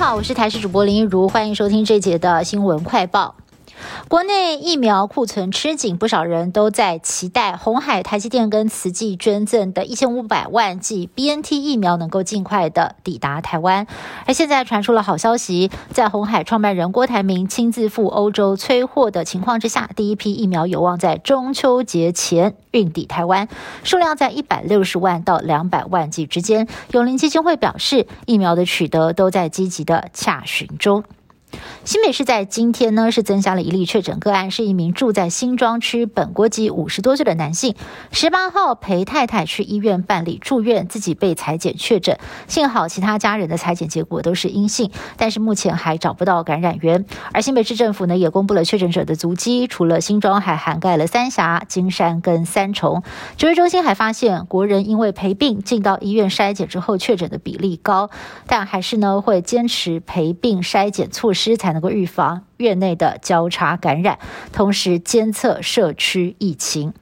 好，我是台视主播林一如，欢迎收听这节的新闻快报。国内疫苗库存吃紧，不少人都在期待红海、台积电跟慈济捐赠的一千五百万剂 BNT 疫苗能够尽快的抵达台湾。而现在传出了好消息，在红海创办人郭台铭亲自赴欧洲催货的情况之下，第一批疫苗有望在中秋节前运抵台湾，数量在一百六十万到两百万剂之间。永林基金会表示，疫苗的取得都在积极的洽询中。新北市在今天呢是增加了一例确诊个案，是一名住在新庄区本国籍五十多岁的男性，十八号陪太太去医院办理住院，自己被裁检确诊，幸好其他家人的裁检结果都是阴性，但是目前还找不到感染源。而新北市政府呢也公布了确诊者的足迹，除了新庄，还涵盖了三峡、金山跟三重。指挥中心还发现，国人因为陪病进到医院筛检之后确诊的比例高，但还是呢会坚持陪病筛检措施。师才能够预防院内的交叉感染，同时监测社区疫情。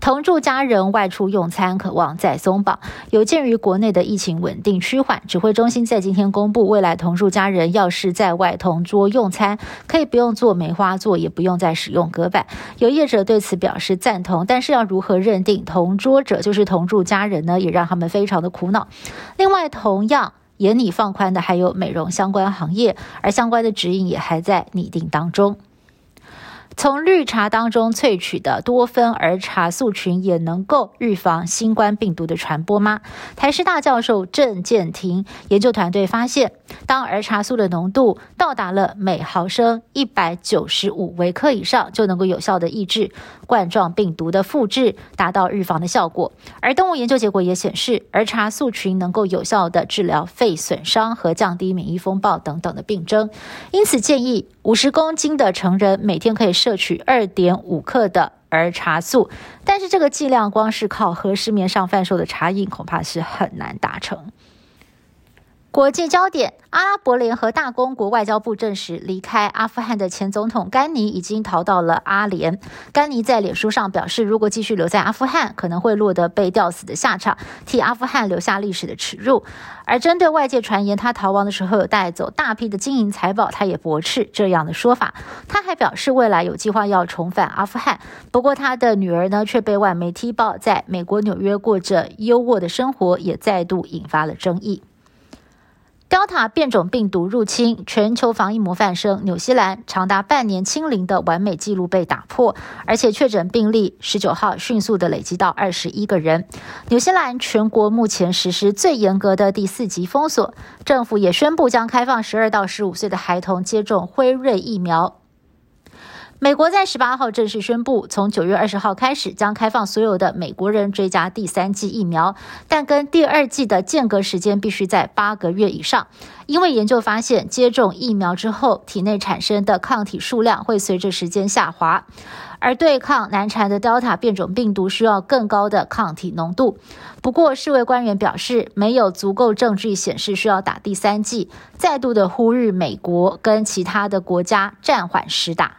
同住家人外出用餐，渴望再松绑。有鉴于国内的疫情稳定趋缓，指挥中心在今天公布，未来同住家人要是在外同桌用餐，可以不用做梅花座，也不用再使用隔板。有业者对此表示赞同，但是要如何认定同桌者就是同住家人呢？也让他们非常的苦恼。另外，同样。严拟放宽的还有美容相关行业，而相关的指引也还在拟定当中。从绿茶当中萃取的多酚儿茶素群也能够预防新冠病毒的传播吗？台师大教授郑建庭研究团队发现，当儿茶素的浓度到达了每毫升一百九十五微克以上，就能够有效的抑制冠状病毒的复制，达到预防的效果。而动物研究结果也显示，儿茶素群能够有效的治疗肺损伤和降低免疫风暴等等的病症。因此建议五十公斤的成人每天可以摄取二点五克的儿茶素，但是这个剂量光是靠喝市面上贩售的茶饮，恐怕是很难达成。国际焦点：阿拉伯联合大公国外交部证实，离开阿富汗的前总统甘尼已经逃到了阿联。甘尼在脸书上表示，如果继续留在阿富汗，可能会落得被吊死的下场，替阿富汗留下历史的耻辱。而针对外界传言他逃亡的时候有带走大批的金银财宝，他也驳斥这样的说法。他还表示，未来有计划要重返阿富汗，不过他的女儿呢却被外媒踢爆在美国纽约过着优渥的生活，也再度引发了争议。Delta 变种病毒入侵全球防疫模范生纽西兰，长达半年清零的完美记录被打破，而且确诊病例十九号迅速的累积到二十一个人。纽西兰全国目前实施最严格的第四级封锁，政府也宣布将开放十二到十五岁的孩童接种辉瑞疫苗。美国在十八号正式宣布，从九月二十号开始将开放所有的美国人追加第三剂疫苗，但跟第二剂的间隔时间必须在八个月以上。因为研究发现，接种疫苗之后，体内产生的抗体数量会随着时间下滑，而对抗难缠的 Delta 变种病毒需要更高的抗体浓度。不过，世卫官员表示，没有足够证据显示需要打第三剂，再度的呼吁美国跟其他的国家暂缓施打。